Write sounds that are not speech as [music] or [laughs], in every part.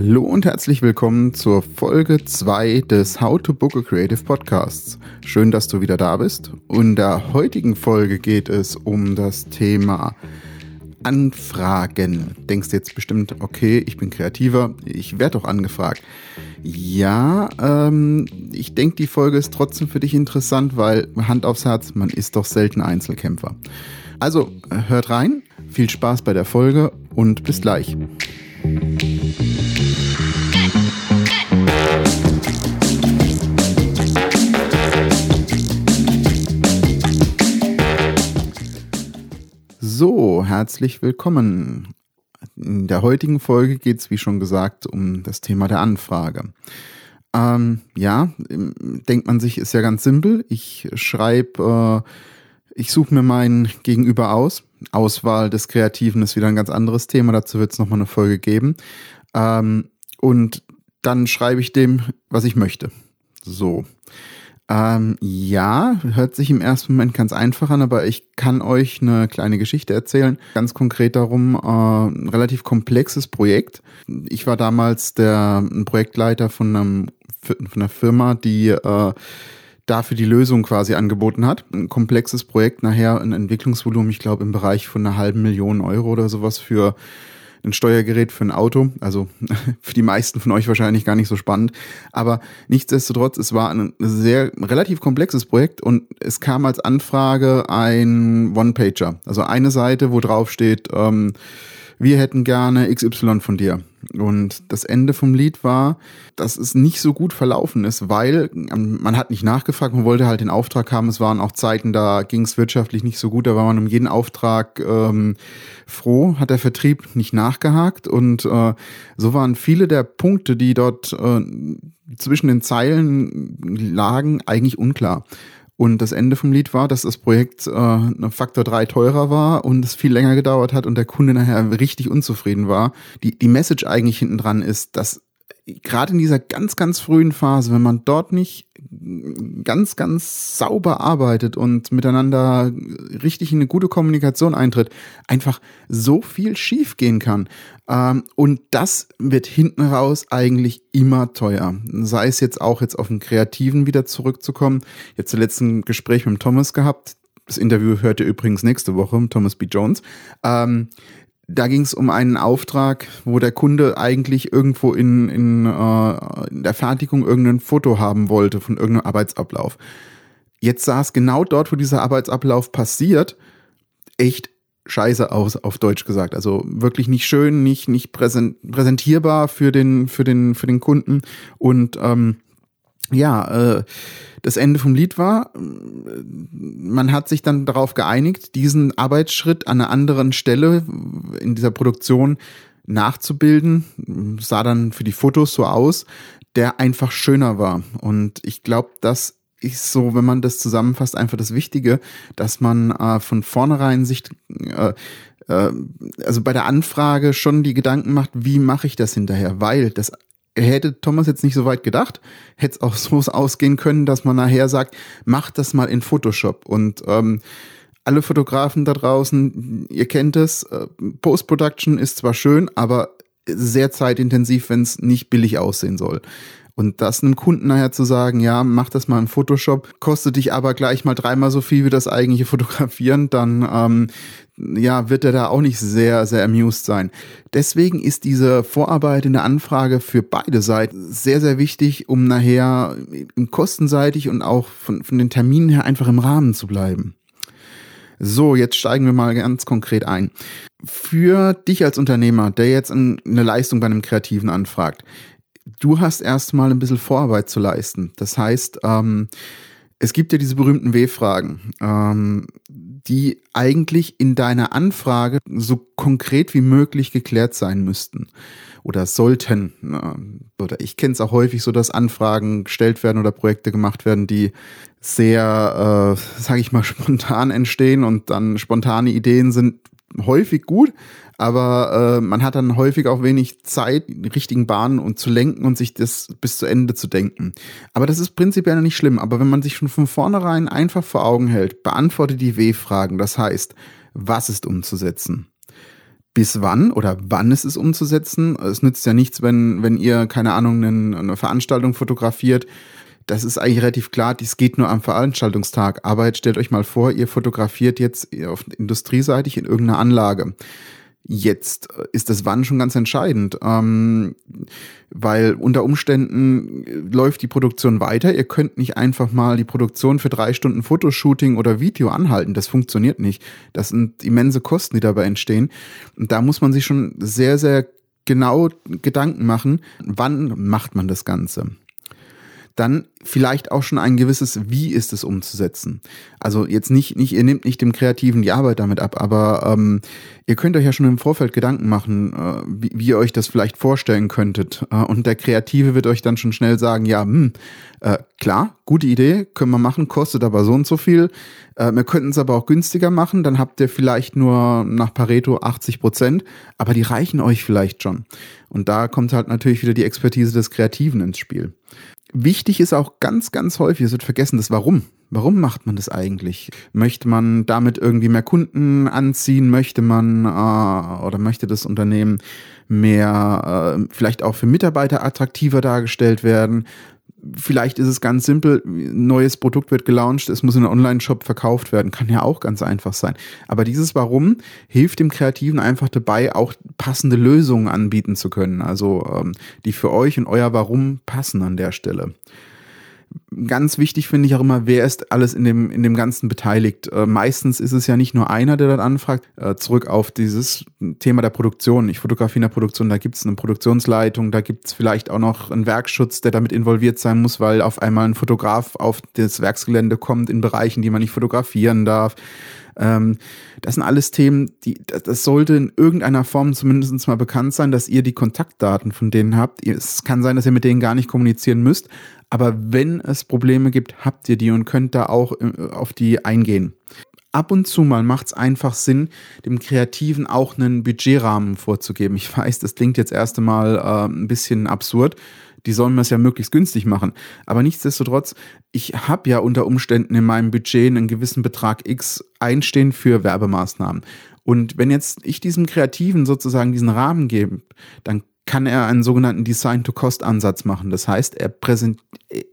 Hallo und herzlich willkommen zur Folge 2 des How to Book a Creative Podcasts. Schön, dass du wieder da bist. In der heutigen Folge geht es um das Thema Anfragen. Denkst jetzt bestimmt, okay, ich bin kreativer, ich werde doch angefragt. Ja, ähm, ich denke, die Folge ist trotzdem für dich interessant, weil Hand aufs Herz, man ist doch selten Einzelkämpfer. Also hört rein, viel Spaß bei der Folge und bis gleich. So, herzlich willkommen. In der heutigen Folge geht es, wie schon gesagt, um das Thema der Anfrage. Ähm, ja, denkt man sich, ist ja ganz simpel. Ich schreibe, äh, ich suche mir mein Gegenüber aus. Auswahl des Kreativen ist wieder ein ganz anderes Thema. Dazu wird es nochmal eine Folge geben. Ähm, und dann schreibe ich dem, was ich möchte. So. Ähm, ja, hört sich im ersten Moment ganz einfach an, aber ich kann euch eine kleine Geschichte erzählen. Ganz konkret darum, äh, ein relativ komplexes Projekt. Ich war damals der Projektleiter von, einem, von einer Firma, die äh, dafür die Lösung quasi angeboten hat. Ein komplexes Projekt, nachher ein Entwicklungsvolumen, ich glaube im Bereich von einer halben Million Euro oder sowas für ein Steuergerät für ein Auto. Also [laughs] für die meisten von euch wahrscheinlich gar nicht so spannend. Aber nichtsdestotrotz, es war ein sehr relativ komplexes Projekt und es kam als Anfrage ein One-Pager. Also eine Seite, wo drauf steht, ähm, wir hätten gerne XY von dir. Und das Ende vom Lied war, dass es nicht so gut verlaufen ist, weil ähm, man hat nicht nachgefragt, man wollte halt den Auftrag haben. Es waren auch Zeiten, da ging es wirtschaftlich nicht so gut, da war man um jeden Auftrag ähm, froh, hat der Vertrieb nicht nachgehakt. Und äh, so waren viele der Punkte, die dort äh, zwischen den Zeilen lagen, eigentlich unklar. Und das Ende vom Lied war, dass das Projekt äh, eine Faktor 3 teurer war und es viel länger gedauert hat und der Kunde nachher richtig unzufrieden war. Die, die Message eigentlich hinten dran ist, dass gerade in dieser ganz, ganz frühen Phase, wenn man dort nicht ganz, ganz sauber arbeitet und miteinander richtig in eine gute Kommunikation eintritt, einfach so viel schief gehen kann. Ähm, und das wird hinten raus eigentlich immer teuer. Sei es jetzt auch jetzt auf den Kreativen wieder zurückzukommen. Jetzt zuletzt ein Gespräch mit Thomas gehabt. Das Interview hört ihr übrigens nächste Woche, Thomas B. Jones. Ähm, da ging es um einen Auftrag, wo der Kunde eigentlich irgendwo in, in, äh, in der Fertigung irgendein Foto haben wollte von irgendeinem Arbeitsablauf. Jetzt sah es genau dort, wo dieser Arbeitsablauf passiert, echt scheiße aus, auf Deutsch gesagt. Also wirklich nicht schön, nicht, nicht präsentierbar für den, für den, für den Kunden. Und ähm, ja, äh, das Ende vom Lied war, man hat sich dann darauf geeinigt, diesen Arbeitsschritt an einer anderen Stelle in dieser Produktion nachzubilden. Sah dann für die Fotos so aus, der einfach schöner war. Und ich glaube, das ist so, wenn man das zusammenfasst, einfach das Wichtige, dass man äh, von vornherein sich äh, äh also bei der Anfrage schon die Gedanken macht, wie mache ich das hinterher? Weil das hätte Thomas jetzt nicht so weit gedacht, hätte es auch so [laughs] ausgehen können, dass man nachher sagt, mach das mal in Photoshop. Und ähm, alle Fotografen da draußen, ihr kennt es, äh, Post-Production ist zwar schön, aber sehr zeitintensiv, wenn es nicht billig aussehen soll. Und das einem Kunden nachher zu sagen, ja, mach das mal in Photoshop, kostet dich aber gleich mal dreimal so viel wie das eigentliche Fotografieren, dann ähm, ja, wird er da auch nicht sehr, sehr amused sein. Deswegen ist diese Vorarbeit in der Anfrage für beide Seiten sehr, sehr wichtig, um nachher im kostenseitig und auch von, von den Terminen her einfach im Rahmen zu bleiben. So, jetzt steigen wir mal ganz konkret ein. Für dich als Unternehmer, der jetzt eine Leistung bei einem Kreativen anfragt, du hast erstmal ein bisschen Vorarbeit zu leisten. Das heißt, ähm, es gibt ja diese berühmten W-Fragen, ähm, die eigentlich in deiner Anfrage so konkret wie möglich geklärt sein müssten oder sollten. Oder ich kenne es auch häufig so, dass Anfragen gestellt werden oder Projekte gemacht werden, die sehr, äh, sage ich mal, [laughs] spontan entstehen und dann spontane Ideen sind häufig gut, aber äh, man hat dann häufig auch wenig Zeit, die richtigen Bahnen und zu lenken und sich das bis zu Ende zu denken. Aber das ist prinzipiell nicht schlimm. Aber wenn man sich schon von vornherein einfach vor Augen hält, beantworte die W-Fragen. Das heißt, was ist umzusetzen? bis wann oder wann ist es umzusetzen. Es nützt ja nichts, wenn, wenn ihr, keine Ahnung, eine, eine Veranstaltung fotografiert. Das ist eigentlich relativ klar, dies geht nur am Veranstaltungstag. Aber jetzt stellt euch mal vor, ihr fotografiert jetzt auf industrieseitig in irgendeiner Anlage. Jetzt ist das Wann schon ganz entscheidend, ähm, weil unter Umständen läuft die Produktion weiter. Ihr könnt nicht einfach mal die Produktion für drei Stunden Fotoshooting oder Video anhalten. Das funktioniert nicht. Das sind immense Kosten, die dabei entstehen. Und da muss man sich schon sehr, sehr genau Gedanken machen, wann macht man das Ganze dann vielleicht auch schon ein gewisses Wie ist es umzusetzen. Also jetzt nicht, nicht ihr nehmt nicht dem Kreativen die Arbeit damit ab, aber ähm, ihr könnt euch ja schon im Vorfeld Gedanken machen, äh, wie, wie ihr euch das vielleicht vorstellen könntet. Äh, und der Kreative wird euch dann schon schnell sagen, ja, hm, äh, klar, gute Idee, können wir machen, kostet aber so und so viel. Äh, wir könnten es aber auch günstiger machen, dann habt ihr vielleicht nur nach Pareto 80 Prozent, aber die reichen euch vielleicht schon. Und da kommt halt natürlich wieder die Expertise des Kreativen ins Spiel. Wichtig ist auch ganz, ganz häufig, es wird vergessen, das Warum. Warum macht man das eigentlich? Möchte man damit irgendwie mehr Kunden anziehen? Möchte man äh, oder möchte das Unternehmen mehr, äh, vielleicht auch für Mitarbeiter attraktiver dargestellt werden? Vielleicht ist es ganz simpel, ein neues Produkt wird gelauncht, es muss in einem Online-Shop verkauft werden, kann ja auch ganz einfach sein. Aber dieses Warum hilft dem Kreativen einfach dabei, auch passende Lösungen anbieten zu können, also ähm, die für euch und euer Warum passen an der Stelle ganz wichtig finde ich auch immer, wer ist alles in dem, in dem Ganzen beteiligt. Äh, meistens ist es ja nicht nur einer, der dort anfragt. Äh, zurück auf dieses Thema der Produktion. Ich fotografiere in der Produktion, da gibt es eine Produktionsleitung, da gibt es vielleicht auch noch einen Werkschutz, der damit involviert sein muss, weil auf einmal ein Fotograf auf das Werksgelände kommt in Bereichen, die man nicht fotografieren darf. Ähm, das sind alles Themen, die, das sollte in irgendeiner Form zumindest mal bekannt sein, dass ihr die Kontaktdaten von denen habt. Es kann sein, dass ihr mit denen gar nicht kommunizieren müsst, aber wenn es Probleme gibt, habt ihr die und könnt da auch äh, auf die eingehen. Ab und zu mal macht es einfach Sinn, dem Kreativen auch einen Budgetrahmen vorzugeben. Ich weiß, das klingt jetzt erst einmal äh, ein bisschen absurd. Die sollen es ja möglichst günstig machen. Aber nichtsdestotrotz, ich habe ja unter Umständen in meinem Budget einen gewissen Betrag X einstehen für Werbemaßnahmen. Und wenn jetzt ich diesem Kreativen sozusagen diesen Rahmen gebe, dann kann er einen sogenannten Design-to-Cost-Ansatz machen. Das heißt, er, präsent,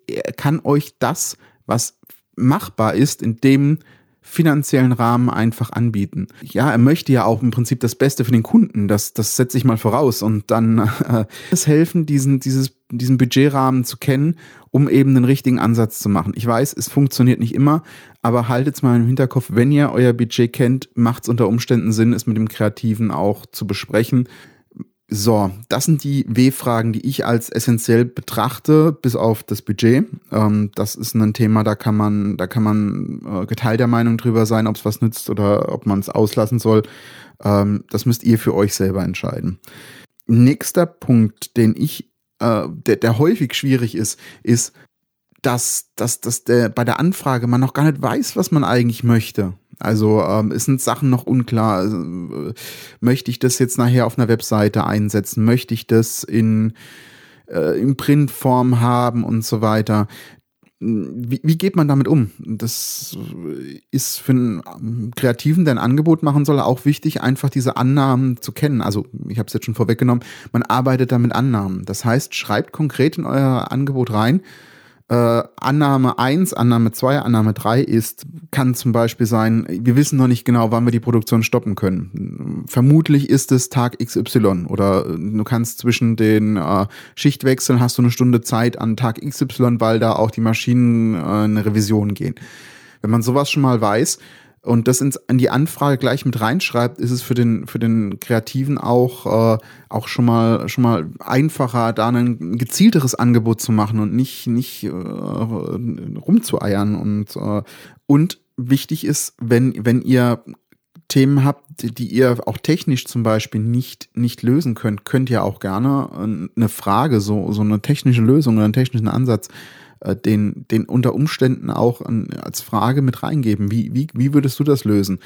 er kann euch das, was machbar ist, in dem finanziellen Rahmen einfach anbieten. Ja, er möchte ja auch im Prinzip das Beste für den Kunden. Das, das setze ich mal voraus. Und dann äh, es helfen, diesen, dieses, diesen Budgetrahmen zu kennen, um eben den richtigen Ansatz zu machen. Ich weiß, es funktioniert nicht immer, aber haltet es mal im Hinterkopf, wenn ihr euer Budget kennt, macht es unter Umständen Sinn, es mit dem Kreativen auch zu besprechen so, das sind die W-Fragen, die ich als essentiell betrachte, bis auf das Budget. Ähm, das ist ein Thema, da kann man, da kann man äh, geteilter Meinung drüber sein, ob es was nützt oder ob man es auslassen soll. Ähm, das müsst ihr für euch selber entscheiden. Nächster Punkt, den ich, äh, der, der häufig schwierig ist, ist, dass, dass, dass der, bei der Anfrage man noch gar nicht weiß, was man eigentlich möchte. Also ähm, es sind Sachen noch unklar. Also, äh, möchte ich das jetzt nachher auf einer Webseite einsetzen? Möchte ich das in, äh, in Printform haben und so weiter? Wie, wie geht man damit um? Das ist für einen Kreativen, der ein Angebot machen soll, auch wichtig, einfach diese Annahmen zu kennen. Also ich habe es jetzt schon vorweggenommen, man arbeitet da mit Annahmen. Das heißt, schreibt konkret in euer Angebot rein, äh, Annahme 1, Annahme 2, Annahme 3 ist, kann zum Beispiel sein, wir wissen noch nicht genau, wann wir die Produktion stoppen können. Vermutlich ist es Tag XY oder du kannst zwischen den äh, Schichtwechseln hast du eine Stunde Zeit an Tag XY, weil da auch die Maschinen äh, eine Revision gehen. Wenn man sowas schon mal weiß, und das ins, in die Anfrage gleich mit reinschreibt, ist es für den, für den Kreativen auch, äh, auch schon mal, schon mal einfacher, da ein gezielteres Angebot zu machen und nicht, nicht äh, rumzueiern. Und, äh, und wichtig ist, wenn, wenn ihr Themen habt, die ihr auch technisch zum Beispiel nicht, nicht lösen könnt, könnt ihr auch gerne eine Frage, so, so eine technische Lösung oder einen technischen Ansatz äh, den, den unter Umständen auch als Frage mit reingeben. Wie, wie, wie würdest du das lösen?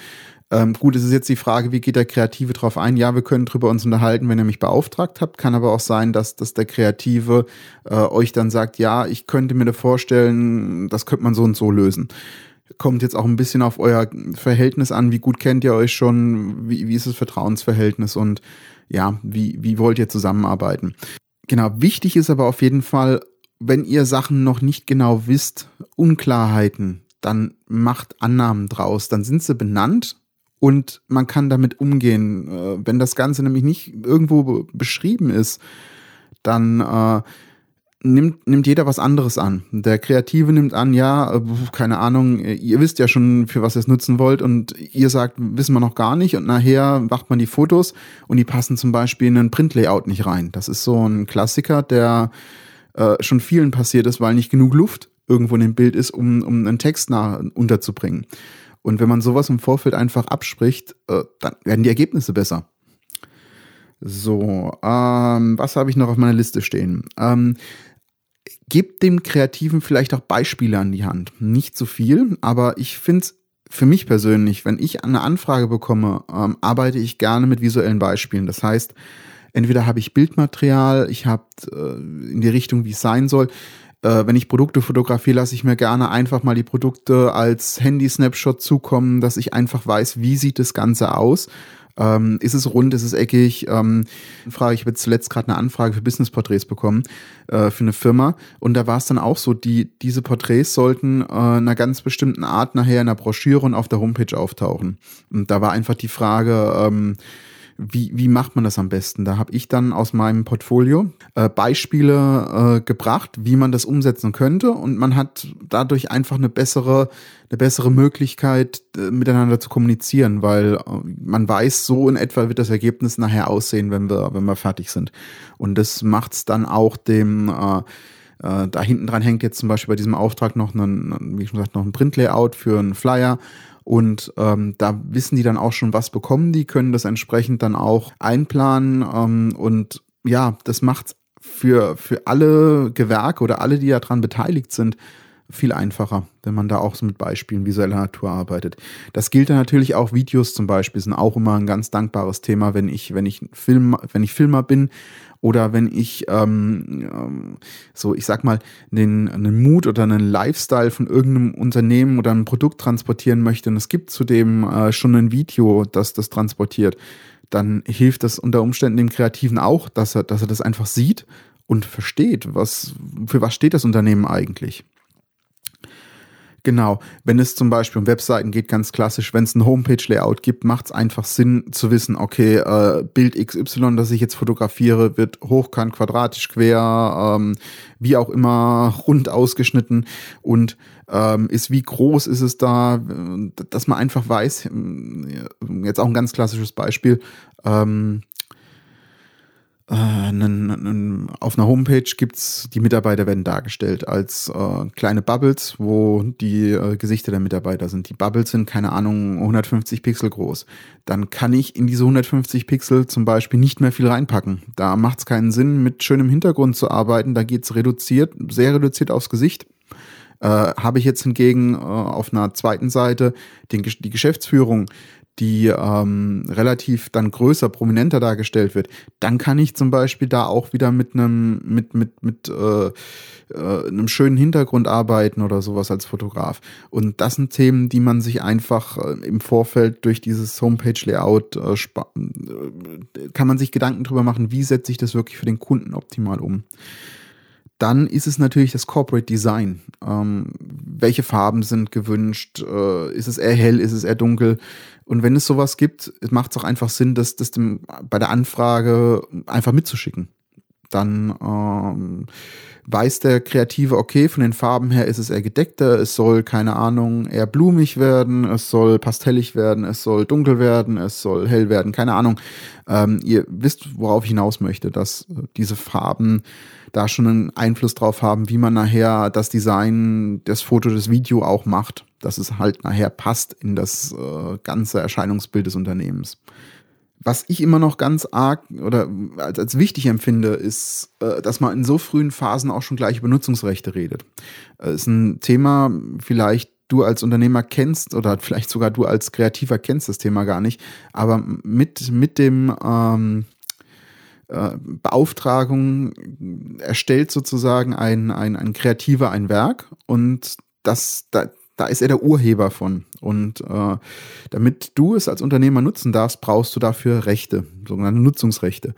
Ähm, gut, es ist jetzt die Frage, wie geht der Kreative drauf ein? Ja, wir können drüber uns unterhalten, wenn ihr mich beauftragt habt. Kann aber auch sein, dass, dass der Kreative äh, euch dann sagt, ja, ich könnte mir da vorstellen, das könnte man so und so lösen. kommt jetzt auch ein bisschen auf euer Verhältnis an. Wie gut kennt ihr euch schon? Wie, wie ist das Vertrauensverhältnis? Und ja, wie, wie wollt ihr zusammenarbeiten? Genau, wichtig ist aber auf jeden Fall, wenn ihr Sachen noch nicht genau wisst, Unklarheiten, dann macht Annahmen draus. Dann sind sie benannt und man kann damit umgehen. Äh, wenn das Ganze nämlich nicht irgendwo beschrieben ist, dann äh, nimmt, nimmt jeder was anderes an. Der Kreative nimmt an, ja, äh, keine Ahnung, ihr wisst ja schon, für was ihr es nutzen wollt und ihr sagt, wissen wir noch gar nicht und nachher macht man die Fotos und die passen zum Beispiel in ein Printlayout nicht rein. Das ist so ein Klassiker, der äh, schon vielen passiert ist, weil nicht genug Luft irgendwo in dem Bild ist, um, um einen Text nach, unterzubringen. Und wenn man sowas im Vorfeld einfach abspricht, äh, dann werden die Ergebnisse besser. So, ähm, was habe ich noch auf meiner Liste stehen? Ähm, gebt dem Kreativen vielleicht auch Beispiele an die Hand. Nicht zu viel, aber ich finde es für mich persönlich, wenn ich eine Anfrage bekomme, ähm, arbeite ich gerne mit visuellen Beispielen. Das heißt, entweder habe ich Bildmaterial, ich habe äh, in die Richtung, wie es sein soll. Äh, wenn ich Produkte fotografiere, lasse ich mir gerne einfach mal die Produkte als Handy-Snapshot zukommen, dass ich einfach weiß, wie sieht das Ganze aus ähm, ist es rund, ist es eckig? Ähm, frage ich habe zuletzt gerade eine Anfrage für Business-Porträts bekommen äh, für eine Firma und da war es dann auch so, die diese Porträts sollten äh, einer ganz bestimmten Art nachher in der Broschüre und auf der Homepage auftauchen. Und da war einfach die Frage, ähm, wie, wie macht man das am besten? Da habe ich dann aus meinem Portfolio äh, Beispiele äh, gebracht, wie man das umsetzen könnte und man hat dadurch einfach eine bessere, eine bessere Möglichkeit, äh, miteinander zu kommunizieren, weil äh, man weiß, so in etwa wird das Ergebnis nachher aussehen, wenn wir, wenn wir fertig sind. Und das macht es dann auch dem äh, äh, da hinten dran hängt jetzt zum Beispiel bei diesem Auftrag noch ein, wie schon gesagt, noch ein Printlayout für einen Flyer und ähm, da wissen die dann auch schon, was bekommen die, können das entsprechend dann auch einplanen. Ähm, und ja, das macht für, für alle Gewerke oder alle, die daran beteiligt sind, viel einfacher, wenn man da auch so mit Beispielen visueller Natur arbeitet. Das gilt dann natürlich auch Videos zum Beispiel, sind auch immer ein ganz dankbares Thema, wenn ich, wenn ich Film, wenn ich Filmer bin oder wenn ich ähm, ähm, so, ich sag mal, den, einen Mut oder einen Lifestyle von irgendeinem Unternehmen oder einem Produkt transportieren möchte und es gibt zudem äh, schon ein Video, das das transportiert, dann hilft das unter Umständen dem Kreativen auch, dass er, dass er das einfach sieht und versteht, was, für was steht das Unternehmen eigentlich. Genau. Wenn es zum Beispiel um Webseiten geht, ganz klassisch, wenn es ein Homepage-Layout gibt, macht es einfach Sinn zu wissen, okay, äh, Bild XY, das ich jetzt fotografiere, wird hochkant, quadratisch, quer, ähm, wie auch immer, rund ausgeschnitten und ähm, ist, wie groß ist es da, dass man einfach weiß, jetzt auch ein ganz klassisches Beispiel, ähm, äh, auf einer Homepage gibt's die Mitarbeiter werden dargestellt als äh, kleine Bubbles, wo die äh, Gesichter der Mitarbeiter sind. Die Bubbles sind, keine Ahnung, 150 Pixel groß. Dann kann ich in diese 150 Pixel zum Beispiel nicht mehr viel reinpacken. Da macht's keinen Sinn, mit schönem Hintergrund zu arbeiten. Da geht's reduziert, sehr reduziert aufs Gesicht. Äh, Habe ich jetzt hingegen äh, auf einer zweiten Seite den, die Geschäftsführung, die ähm, relativ dann größer, prominenter dargestellt wird, dann kann ich zum Beispiel da auch wieder mit einem mit mit mit äh, äh, einem schönen Hintergrund arbeiten oder sowas als Fotograf. Und das sind Themen, die man sich einfach äh, im Vorfeld durch dieses Homepage-Layout äh, äh, kann man sich Gedanken drüber machen, wie setze ich das wirklich für den Kunden optimal um. Dann ist es natürlich das Corporate Design. Ähm, welche Farben sind gewünscht? Äh, ist es eher hell? Ist es eher dunkel? Und wenn es sowas gibt, macht es auch einfach Sinn, das, das dem, bei der Anfrage einfach mitzuschicken. Dann ähm, weiß der Kreative, okay, von den Farben her ist es eher gedeckter, es soll, keine Ahnung, eher blumig werden, es soll pastellig werden, es soll dunkel werden, es soll hell werden, keine Ahnung. Ähm, ihr wisst, worauf ich hinaus möchte, dass diese Farben da schon einen Einfluss drauf haben, wie man nachher das Design, das Foto, das Video auch macht, dass es halt nachher passt in das äh, ganze Erscheinungsbild des Unternehmens. Was ich immer noch ganz arg oder als, als wichtig empfinde, ist, äh, dass man in so frühen Phasen auch schon gleich über Nutzungsrechte redet. Äh, ist ein Thema, vielleicht du als Unternehmer kennst oder vielleicht sogar du als Kreativer kennst das Thema gar nicht, aber mit, mit dem ähm, äh, Beauftragung erstellt sozusagen ein, ein, ein Kreativer ein Werk und das, da, da ist er der Urheber von. Und äh, damit du es als Unternehmer nutzen darfst, brauchst du dafür Rechte, sogenannte Nutzungsrechte.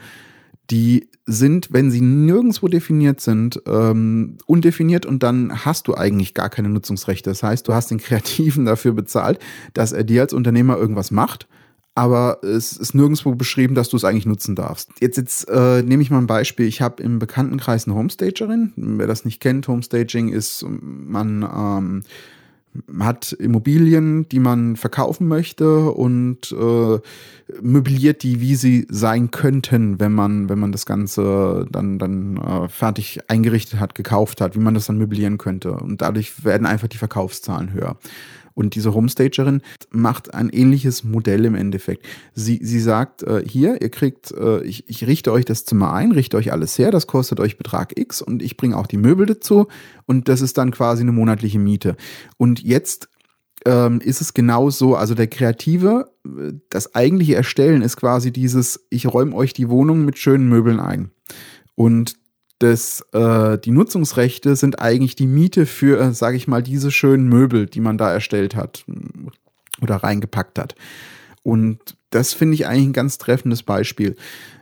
Die sind, wenn sie nirgendwo definiert sind, ähm, undefiniert und dann hast du eigentlich gar keine Nutzungsrechte. Das heißt, du hast den Kreativen [laughs] dafür bezahlt, dass er dir als Unternehmer irgendwas macht aber es ist nirgendwo beschrieben, dass du es eigentlich nutzen darfst. Jetzt, jetzt äh, nehme ich mal ein Beispiel. Ich habe im Bekanntenkreis eine Homestagerin. Wer das nicht kennt, Homestaging ist, man ähm, hat Immobilien, die man verkaufen möchte und äh, möbliert die, wie sie sein könnten, wenn man, wenn man das Ganze dann, dann äh, fertig eingerichtet hat, gekauft hat, wie man das dann möblieren könnte. Und dadurch werden einfach die Verkaufszahlen höher. Und diese Homestagerin macht ein ähnliches Modell im Endeffekt. Sie, sie sagt, äh, hier, ihr kriegt, äh, ich, ich richte euch das Zimmer ein, richte euch alles her, das kostet euch Betrag X und ich bringe auch die Möbel dazu und das ist dann quasi eine monatliche Miete. Und jetzt ähm, ist es genau so, also der Kreative, das eigentliche Erstellen ist quasi dieses, ich räume euch die Wohnung mit schönen Möbeln ein. Und das, äh, die Nutzungsrechte sind eigentlich die Miete für, äh, sage ich mal, diese schönen Möbel, die man da erstellt hat mm, oder reingepackt hat. Und das finde ich eigentlich ein ganz treffendes Beispiel.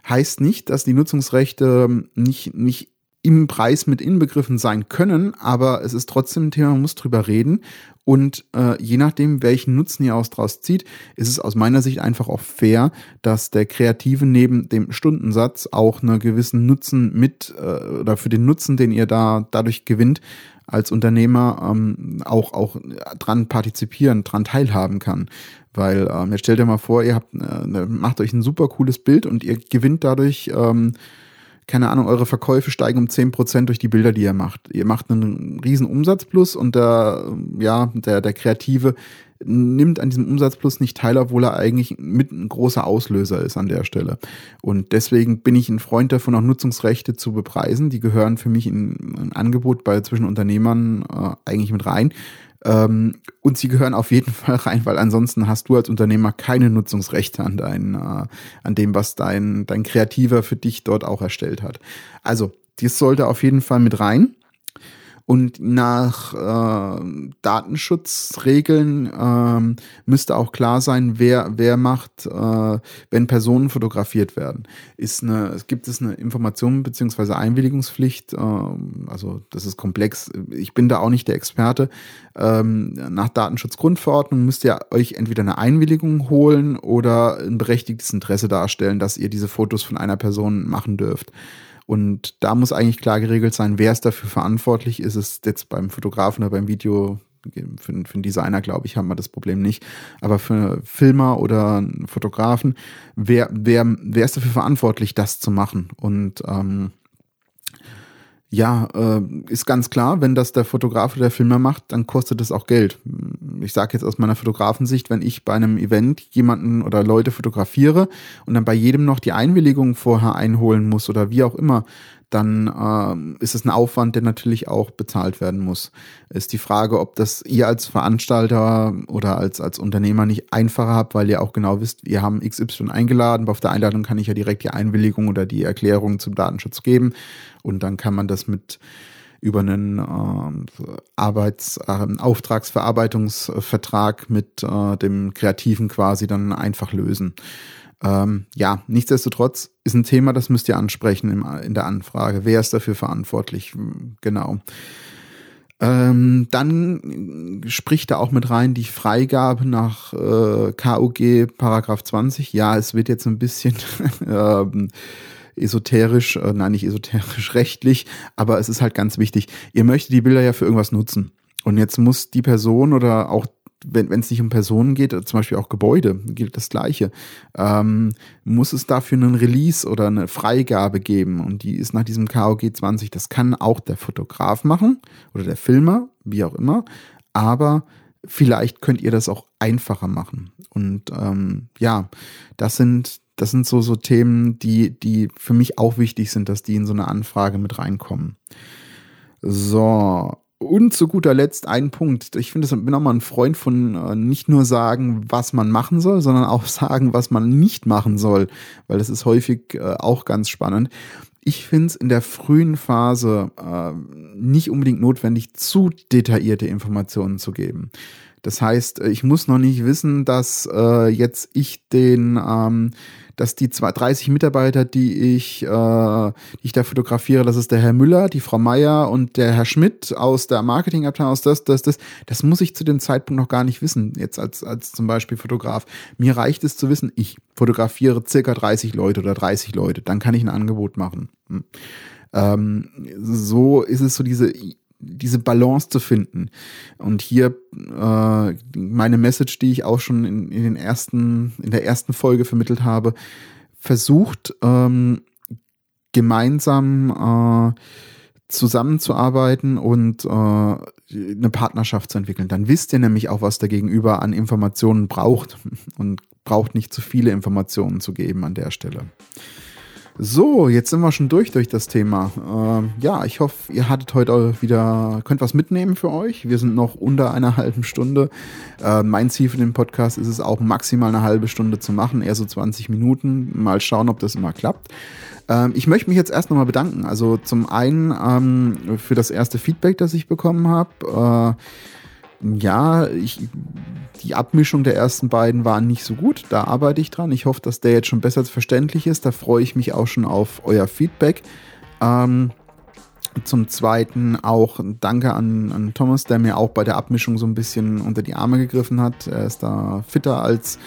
Heißt nicht, dass die Nutzungsrechte ähm, nicht, nicht im Preis mit inbegriffen sein können, aber es ist trotzdem ein Thema, man muss drüber reden. Und äh, je nachdem, welchen Nutzen ihr aus draus zieht, ist es aus meiner Sicht einfach auch fair, dass der Kreative neben dem Stundensatz auch einen gewissen Nutzen mit äh, oder für den Nutzen, den ihr da dadurch gewinnt, als Unternehmer ähm, auch, auch dran partizipieren, dran teilhaben kann. Weil ähm, jetzt stellt ihr mal vor, ihr habt, äh, macht euch ein super cooles Bild und ihr gewinnt dadurch ähm, keine Ahnung, eure Verkäufe steigen um 10% durch die Bilder, die ihr macht. Ihr macht einen riesen Umsatzplus und der, ja, der, der Kreative nimmt an diesem Umsatzplus nicht teil, obwohl er eigentlich mit ein großer Auslöser ist an der Stelle. Und deswegen bin ich ein Freund davon, auch Nutzungsrechte zu bepreisen. Die gehören für mich in ein Angebot bei zwischen Unternehmern äh, eigentlich mit rein. Ähm, und sie gehören auf jeden [laughs] Fall rein, weil ansonsten hast du als Unternehmer keine Nutzungsrechte an, dein, äh, an dem, was dein, dein Kreativer für dich dort auch erstellt hat. Also, dies sollte auf jeden Fall mit rein. Und nach äh, Datenschutzregeln ähm, müsste auch klar sein, wer, wer macht, äh, wenn Personen fotografiert werden. Ist eine, gibt es eine Information bzw. Einwilligungspflicht? Äh, also das ist komplex. Ich bin da auch nicht der Experte. Ähm, nach Datenschutzgrundverordnung müsst ihr euch entweder eine Einwilligung holen oder ein berechtigtes Interesse darstellen, dass ihr diese Fotos von einer Person machen dürft. Und da muss eigentlich klar geregelt sein, wer ist dafür verantwortlich. Ist es jetzt beim Fotografen oder beim Video, für, für einen Designer, glaube ich, haben wir das Problem nicht. Aber für Filmer oder Fotografen, wer, wer, wer ist dafür verantwortlich, das zu machen? Und ähm, ja, äh, ist ganz klar, wenn das der Fotograf oder der Filmer macht, dann kostet das auch Geld. Ich sage jetzt aus meiner Fotografensicht, wenn ich bei einem Event jemanden oder Leute fotografiere und dann bei jedem noch die Einwilligung vorher einholen muss oder wie auch immer, dann äh, ist es ein Aufwand, der natürlich auch bezahlt werden muss. Ist die Frage, ob das ihr als Veranstalter oder als, als Unternehmer nicht einfacher habt, weil ihr auch genau wisst, wir haben XY eingeladen, aber auf der Einladung kann ich ja direkt die Einwilligung oder die Erklärung zum Datenschutz geben und dann kann man das mit über einen äh, Arbeits-, äh, Auftragsverarbeitungsvertrag mit äh, dem Kreativen quasi dann einfach lösen. Ähm, ja, nichtsdestotrotz ist ein Thema, das müsst ihr ansprechen im, in der Anfrage. Wer ist dafür verantwortlich? Genau. Ähm, dann spricht da auch mit rein die Freigabe nach äh, KUG Paragraph 20. Ja, es wird jetzt ein bisschen [laughs] ähm, esoterisch, äh, nein, nicht esoterisch, [laughs] rechtlich, aber es ist halt ganz wichtig. Ihr möchtet die Bilder ja für irgendwas nutzen. Und jetzt muss die Person oder auch wenn es nicht um Personen geht, zum Beispiel auch Gebäude, gilt das Gleiche, ähm, muss es dafür einen Release oder eine Freigabe geben. Und die ist nach diesem KOG 20. Das kann auch der Fotograf machen oder der Filmer, wie auch immer. Aber vielleicht könnt ihr das auch einfacher machen. Und ähm, ja, das sind, das sind so, so Themen, die, die für mich auch wichtig sind, dass die in so eine Anfrage mit reinkommen. So, und zu guter Letzt ein Punkt. Ich finde, ich bin auch mal ein Freund von äh, nicht nur sagen, was man machen soll, sondern auch [laughs] sagen, was man nicht machen soll, weil das ist häufig äh, auch ganz spannend. ich finde es in der frühen Phase äh, nicht unbedingt notwendig, zu detaillierte Informationen zu geben. Das heißt, ich muss noch nicht wissen, dass äh, jetzt ich den, ähm, dass die zwei, 30 Mitarbeiter, die ich, äh, die ich da fotografiere, das ist der Herr Müller, die Frau Meier und der Herr Schmidt aus der Marketingabteilung, aus das, das, das, das muss ich zu dem Zeitpunkt noch gar nicht wissen, jetzt als, als zum Beispiel Fotograf. Mir reicht es zu wissen, ich fotografiere circa 30 Leute oder 30 Leute, dann kann ich ein Angebot machen. Hm. Ähm, so ist es so diese diese Balance zu finden. Und hier äh, meine Message, die ich auch schon in, in den ersten, in der ersten Folge vermittelt habe, versucht ähm, gemeinsam äh, zusammenzuarbeiten und äh, eine Partnerschaft zu entwickeln. Dann wisst ihr nämlich auch, was der Gegenüber an Informationen braucht und braucht nicht zu viele Informationen zu geben an der Stelle. So, jetzt sind wir schon durch durch das Thema. Äh, ja, ich hoffe, ihr hattet heute wieder, könnt was mitnehmen für euch. Wir sind noch unter einer [laughs] halben Stunde. Äh, mein Ziel für den Podcast ist es auch maximal eine halbe Stunde zu machen, eher so 20 Minuten. Mal schauen, ob das immer klappt. Ähm, ich möchte mich jetzt erst nochmal bedanken. Also zum einen ähm, für das erste Feedback, das ich bekommen habe. Äh, ja, ich, die Abmischung der ersten beiden war nicht so gut. Da arbeite ich dran. Ich hoffe, dass der jetzt schon besser verständlich ist. Da freue ich mich auch schon auf euer Feedback. Ähm, zum Zweiten auch Danke an, an, Thomas, der mir auch bei der Abmischung so ein bisschen unter die Arme gegriffen hat. Er ist da fitter als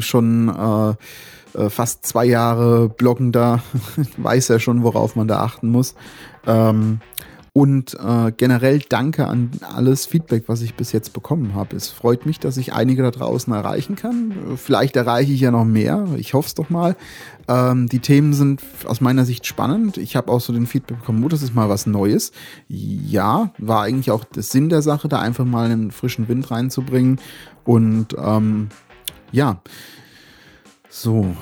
schon äh, äh fast zwei Jahre bloggender. [laughs] Weiß er schon, worauf man da achten muss. Ähm, und äh, generell danke an alles Feedback, was ich bis jetzt bekommen habe. Es freut mich, dass ich einige da draußen erreichen kann. Vielleicht erreiche ich ja noch mehr. Ich hoffe es doch mal. Ähm, die Themen sind aus meiner Sicht spannend. Ich habe auch so den Feedback bekommen, oh, das ist mal was Neues. Ja, war eigentlich auch der Sinn der Sache, da einfach mal einen frischen Wind reinzubringen. Und ähm, ja, so,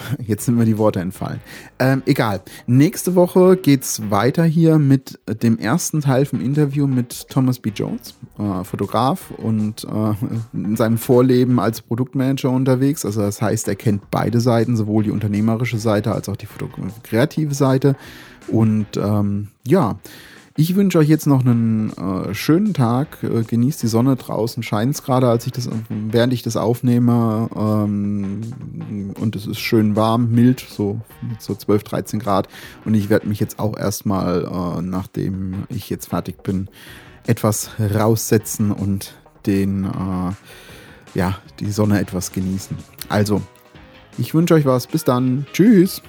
[laughs] Jetzt sind mir die Worte entfallen. Ähm, egal. Nächste Woche geht's weiter hier mit dem ersten Teil vom Interview mit Thomas B. Jones, äh, Fotograf und äh, in seinem Vorleben als Produktmanager unterwegs. Also das heißt, er kennt beide Seiten, sowohl die unternehmerische Seite als auch die kreative Seite. Und ähm, ja, ich wünsche euch jetzt noch einen äh, schönen Tag. Äh, genießt die Sonne draußen. Scheint es gerade, als ich das, während ich das aufnehme. Ähm, und es ist schön warm, mild, so, so 12, 13 Grad. Und ich werde mich jetzt auch erstmal, äh, nachdem ich jetzt fertig bin, etwas raussetzen und den, äh, ja, die Sonne etwas genießen. Also, ich wünsche euch was. Bis dann. Tschüss.